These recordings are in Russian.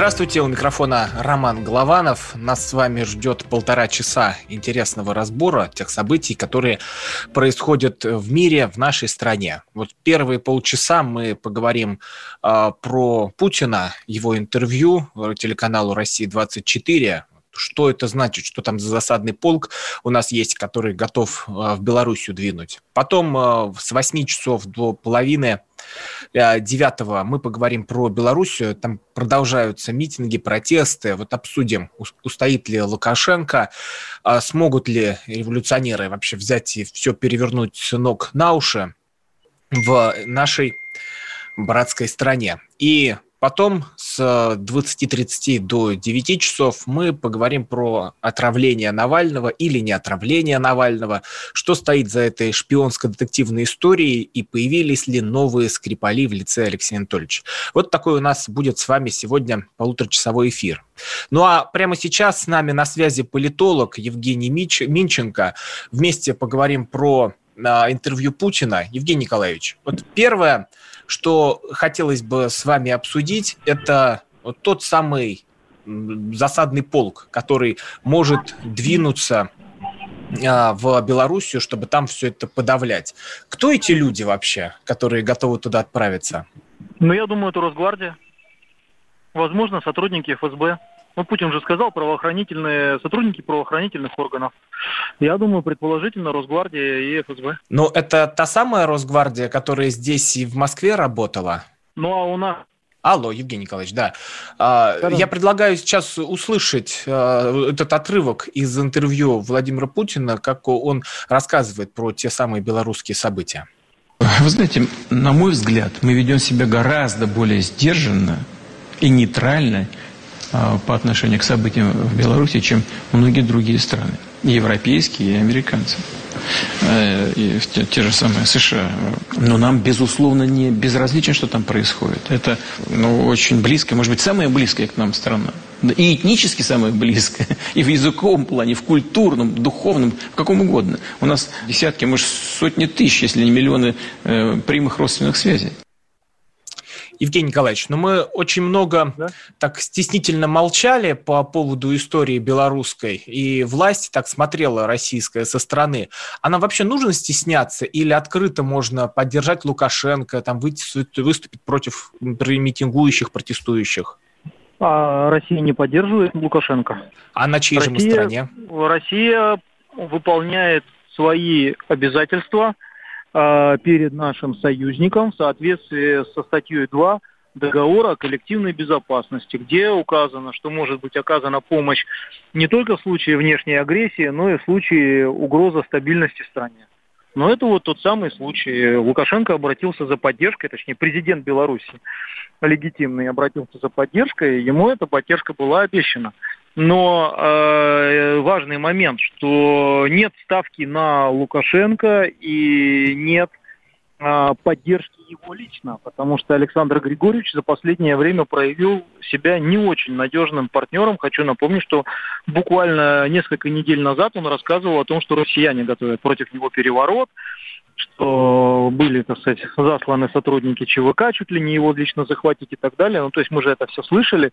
Здравствуйте, у микрофона Роман Голованов. Нас с вами ждет полтора часа интересного разбора тех событий, которые происходят в мире, в нашей стране. Вот первые полчаса мы поговорим э, про Путина, его интервью телеканалу «Россия-24», что это значит, что там за засадный полк у нас есть, который готов э, в Белоруссию двинуть. Потом э, с 8 часов до половины 9 мы поговорим про Белоруссию. Там продолжаются митинги, протесты. Вот обсудим, устоит ли Лукашенко, а смогут ли революционеры вообще взять и все перевернуть с ног на уши в нашей братской стране. И Потом с 20.30 до 9 часов мы поговорим про отравление Навального или не отравление Навального, что стоит за этой шпионско-детективной историей и появились ли новые скрипали в лице Алексея Анатольевича. Вот такой у нас будет с вами сегодня полуторачасовой эфир. Ну а прямо сейчас с нами на связи политолог Евгений Мич, Минченко. Вместе поговорим про а, интервью Путина. Евгений Николаевич, вот первое – что хотелось бы с вами обсудить, это вот тот самый засадный полк, который может двинуться а, в Белоруссию, чтобы там все это подавлять. Кто эти люди вообще, которые готовы туда отправиться? Ну, я думаю, это Росгвардия. Возможно, сотрудники ФСБ. Ну, Путин же сказал, правоохранительные, сотрудники правоохранительных органов. Я думаю, предположительно, Росгвардия и ФСБ. Но это та самая Росгвардия, которая здесь и в Москве работала? Ну, а у нас Алло, Евгений Николаевич, да. да, да. Я предлагаю сейчас услышать э, этот отрывок из интервью Владимира Путина, как он рассказывает про те самые белорусские события. Вы знаете, на мой взгляд, мы ведем себя гораздо более сдержанно и нейтрально, а, по отношению к событиям в Беларуси, чем многие другие страны, и европейские, и американцы, э, и те, те же самые США. Но нам, безусловно, не безразлично, что там происходит. Это ну, очень близко, может быть, самая близкая к нам страна. И этнически самая близкая, и в языковом плане, в культурном, духовном, в каком угодно. У нас десятки, может, сотни тысяч, если не миллионы э, прямых родственных связей. Евгений Николаевич, но ну мы очень много да? так стеснительно молчали по поводу истории белорусской, и власть так смотрела российская со стороны. А нам вообще нужно стесняться или открыто можно поддержать Лукашенко, там выйти, выступить против митингующих, протестующих? А Россия не поддерживает Лукашенко. А на чьей Россия, же стороне? Россия выполняет свои обязательства – перед нашим союзником в соответствии со статьей 2 договора о коллективной безопасности, где указано, что может быть оказана помощь не только в случае внешней агрессии, но и в случае угрозы стабильности стране. Но это вот тот самый случай. Лукашенко обратился за поддержкой, точнее президент Беларуси легитимный обратился за поддержкой, ему эта поддержка была обещана. Но э, важный момент, что нет ставки на Лукашенко и нет э, поддержки его лично, потому что Александр Григорьевич за последнее время проявил себя не очень надежным партнером. Хочу напомнить, что буквально несколько недель назад он рассказывал о том, что россияне готовят против него переворот, что были, так сказать, засланы сотрудники ЧВК, чуть ли не его лично захватить и так далее. Ну, то есть мы же это все слышали,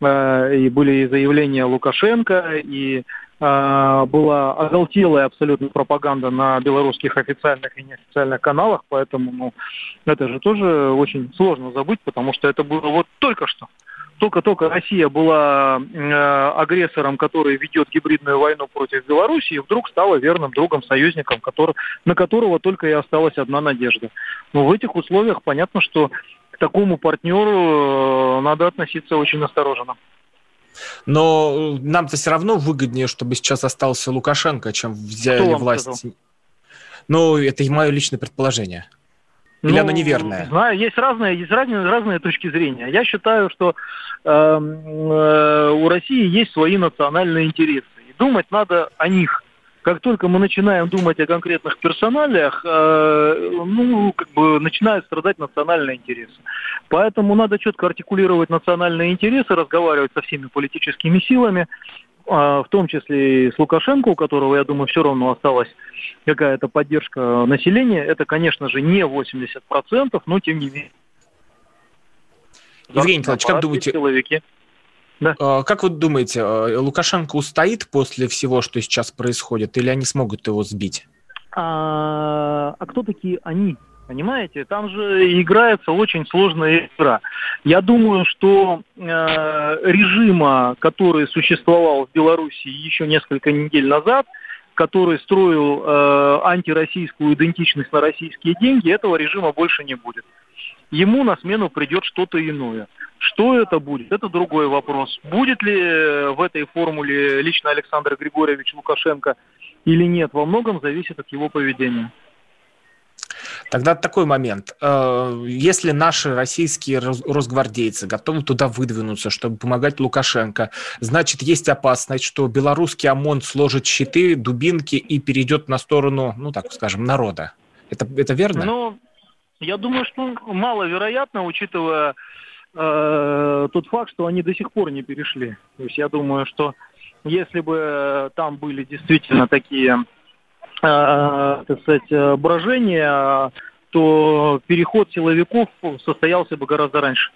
э, и были заявления Лукашенко, и э, была оголтелая абсолютно пропаганда на белорусских официальных и неофициальных каналах, поэтому, ну, это же тоже очень сложно забыть, потому что это было вот только что только-только Россия была э, агрессором, который ведет гибридную войну против Беларуси, и вдруг стала верным другом, союзником, который, на которого только и осталась одна надежда. Но в этих условиях понятно, что к такому партнеру э, надо относиться очень осторожно. Но нам-то все равно выгоднее, чтобы сейчас остался Лукашенко, чем взяли власть. Сказал? Ну, это и мое личное предположение. Или ну, оно неверное? Знаю, есть разные, есть разные, разные точки зрения. Я считаю, что э, э, у России есть свои национальные интересы. И думать надо о них. Как только мы начинаем думать о конкретных персоналиях, э, ну, как бы начинают страдать национальные интересы. Поэтому надо четко артикулировать национальные интересы, разговаривать со всеми политическими силами, в том числе и с Лукашенко, у которого, я думаю, все равно осталась какая-то поддержка населения. Это, конечно же, не 80%, но тем не менее. Евгений Николаевич, как думаете, силовики. Да. А, как вы думаете, а, Лукашенко устоит после всего, что сейчас происходит, или они смогут его сбить? А, а кто такие они? Понимаете, там же играется очень сложная игра. Я думаю, что э, режима, который существовал в Беларуси еще несколько недель назад, который строил э, антироссийскую идентичность на российские деньги, этого режима больше не будет. Ему на смену придет что-то иное. Что это будет, это другой вопрос. Будет ли э, в этой формуле лично Александр Григорьевич Лукашенко или нет, во многом зависит от его поведения. Тогда такой момент. Э, если наши российские росгвардейцы готовы туда выдвинуться, чтобы помогать Лукашенко, значит, есть опасность, что белорусский ОМОН сложит щиты, дубинки и перейдет на сторону, ну, так скажем, народа. Это, это верно? Ну, я думаю, что маловероятно, учитывая э, тот факт, что они до сих пор не перешли. То есть я думаю, что если бы там были действительно такие, так сказать, брожения, то переход силовиков состоялся бы гораздо раньше.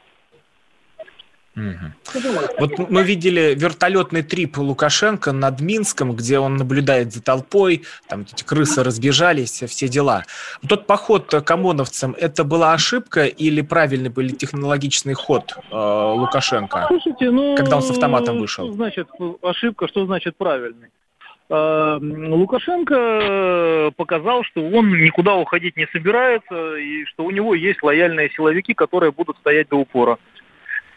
Вот мы видели вертолетный трип Лукашенко над Минском, где он наблюдает за толпой, там эти крысы разбежались, все дела. Тот поход к ОМОНовцам, это была ошибка или правильный был технологичный ход э, Лукашенко, Слушайте, ну, когда он с автоматом вышел? Что значит ошибка, что значит правильный? Э, Лукашенко показал, что он никуда уходить не собирается и что у него есть лояльные силовики, которые будут стоять до упора.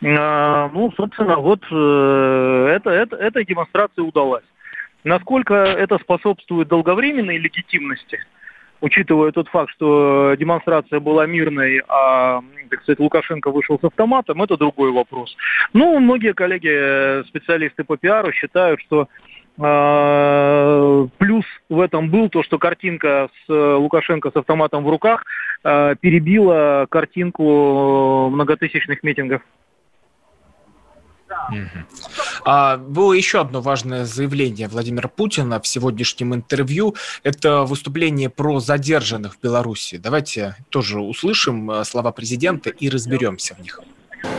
А, ну, собственно, вот э, это, это, эта демонстрация удалась. Насколько это способствует долговременной легитимности, учитывая тот факт, что демонстрация была мирной, а, так сказать, Лукашенко вышел с автоматом, это другой вопрос. Ну, многие коллеги, э, специалисты по пиару считают, что э, в этом был то, что картинка с Лукашенко с автоматом в руках э, перебила картинку многотысячных митингов. А, было еще одно важное заявление Владимира Путина в сегодняшнем интервью. Это выступление про задержанных в Беларуси. Давайте тоже услышим э, слова президента и разберемся в них.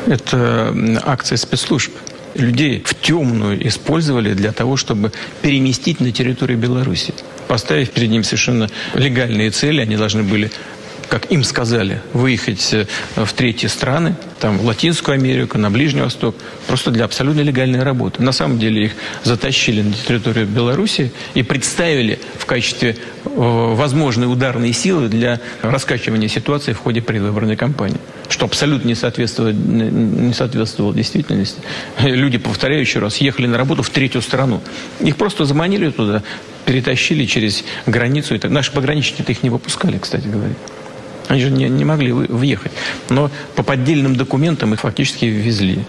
Это акция спецслужб. Людей в темную использовали для того, чтобы переместить на территорию Беларуси. Поставив перед ним совершенно легальные цели, они должны были как им сказали, выехать э, в третьи страны, там, в Латинскую Америку, на Ближний Восток, просто для абсолютно легальной работы. На самом деле их затащили на территорию Беларуси и представили в качестве э, возможной ударной силы для раскачивания ситуации в ходе предвыборной кампании, что абсолютно не соответствовало, не соответствовало действительности. Люди, повторяю еще раз, ехали на работу в третью страну. Их просто заманили туда, перетащили через границу. Наши пограничники их не выпускали, кстати говоря. Они же не, не могли въехать. Но по поддельным документам их фактически везли.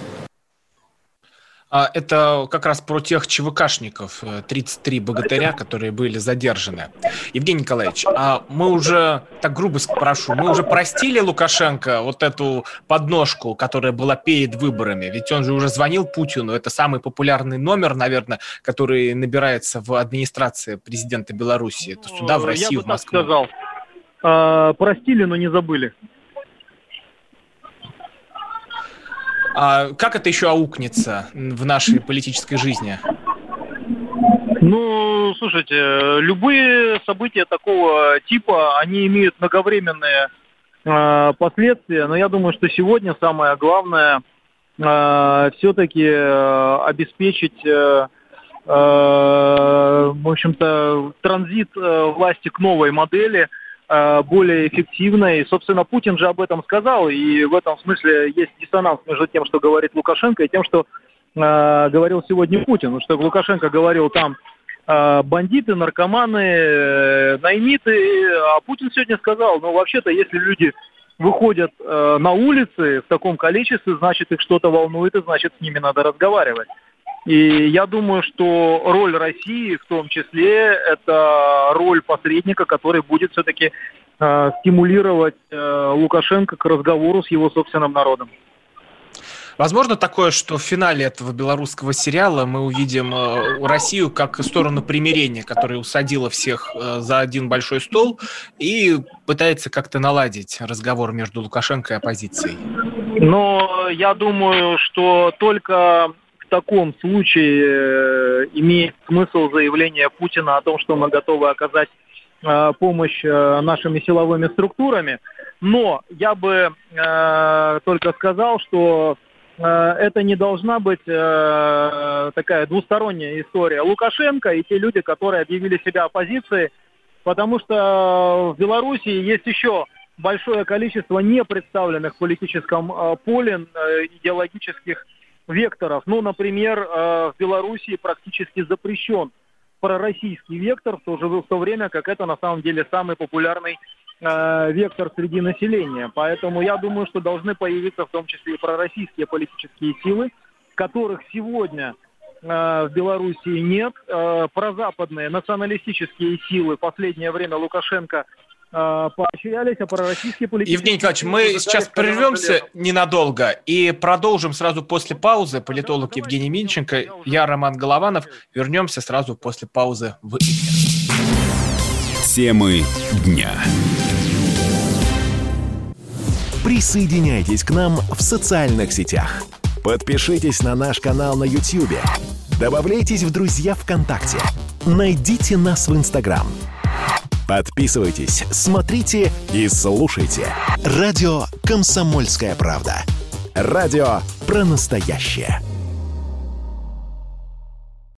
А это как раз про тех ЧВКшников, 33 э, богатыря, которые были задержаны. Евгений Николаевич, а мы уже, так грубо спрошу, мы уже простили Лукашенко вот эту подножку, которая была перед выборами? Ведь он же уже звонил Путину, это самый популярный номер, наверное, который набирается в администрации президента Беларуси. Это сюда, в Россию, Я в Москву. Так сказал. А, простили, но не забыли. А как это еще аукнется в нашей политической жизни? Ну, слушайте, любые события такого типа, они имеют многовременные э, последствия, но я думаю, что сегодня самое главное э, все-таки э, обеспечить, э, э, в общем-то, транзит э, власти к новой модели – более эффективной. И, собственно, Путин же об этом сказал, и в этом смысле есть диссонанс между тем, что говорит Лукашенко, и тем, что э, говорил сегодня Путин. Что Лукашенко говорил там э, бандиты, наркоманы, э, наймиты, а Путин сегодня сказал, ну, вообще-то, если люди выходят э, на улицы в таком количестве, значит, их что-то волнует, и значит, с ними надо разговаривать. И я думаю, что роль России в том числе это роль посредника, который будет все-таки э, стимулировать э, Лукашенко к разговору с его собственным народом. Возможно такое, что в финале этого белорусского сериала мы увидим э, Россию как сторону примирения, которая усадила всех э, за один большой стол и пытается как-то наладить разговор между Лукашенко и оппозицией. Но я думаю, что только таком случае э, имеет смысл заявление Путина о том, что мы готовы оказать помощь нашими силовыми структурами. Но я бы э, только сказал, что Э, это не должна быть э, такая двусторонняя история. Лукашенко и те люди, которые объявили себя оппозицией, потому что в Беларуси есть еще большое количество непредставленных в политическом э, поле идеологических векторов. Ну, например, в Беларуси практически запрещен пророссийский вектор, в то, же, в то время как это на самом деле самый популярный Э, вектор среди населения. Поэтому я думаю, что должны появиться в том числе и пророссийские политические силы, которых сегодня э, в Белоруссии нет. Э, прозападные националистические силы в последнее время Лукашенко поощрялись, а пророссийские политические... Евгений Николаевич, мы сейчас прервемся ненадолго и продолжим сразу после паузы. Политолог Евгений Минченко, я Роман Голованов. Вернемся сразу после паузы в эфир. Темы дня. Присоединяйтесь к нам в социальных сетях. Подпишитесь на наш канал на YouTube. Добавляйтесь в друзья ВКонтакте. Найдите нас в Инстаграм. Подписывайтесь, смотрите и слушайте. Радио «Комсомольская правда». Радио про настоящее.